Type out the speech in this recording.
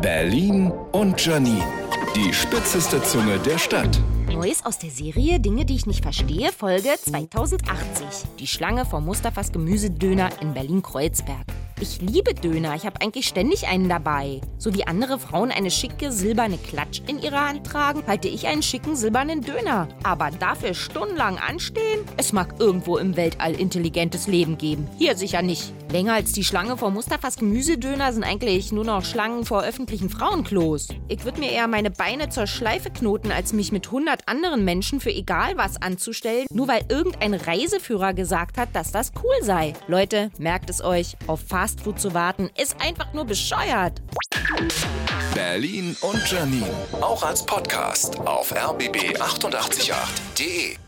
Berlin und Janine. Die spitzeste Zunge der Stadt. Neues aus der Serie Dinge, die ich nicht verstehe, Folge 2080. Die Schlange vor Mustafas Gemüsedöner in Berlin-Kreuzberg. Ich liebe Döner, ich habe eigentlich ständig einen dabei. So wie andere Frauen eine schicke silberne Klatsch in ihrer Hand tragen, halte ich einen schicken silbernen Döner. Aber dafür stundenlang anstehen? Es mag irgendwo im Weltall intelligentes Leben geben. Hier sicher nicht. Länger als die Schlange vor Mustafas Gemüsedöner sind eigentlich nur noch Schlangen vor öffentlichen Frauenklos. Ich würde mir eher meine Beine zur Schleife knoten, als mich mit 100 anderen Menschen für egal was anzustellen, nur weil irgendein Reiseführer gesagt hat, dass das cool sei. Leute, merkt es euch, auf Fastfood zu warten ist einfach nur bescheuert. Berlin und Janine. Auch als Podcast auf rbb888.de.